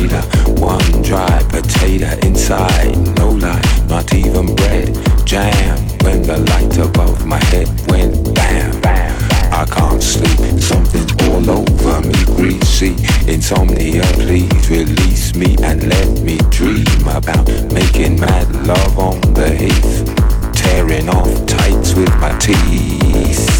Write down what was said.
refrigerator. One dry potato inside, no lie, not even bread. Jam when the light above my head went bam, bam. I can't sleep, something's all over me, greasy. Insomnia, please release me and let me dream about making mad love on the heath. Tearing off tights with my teeth.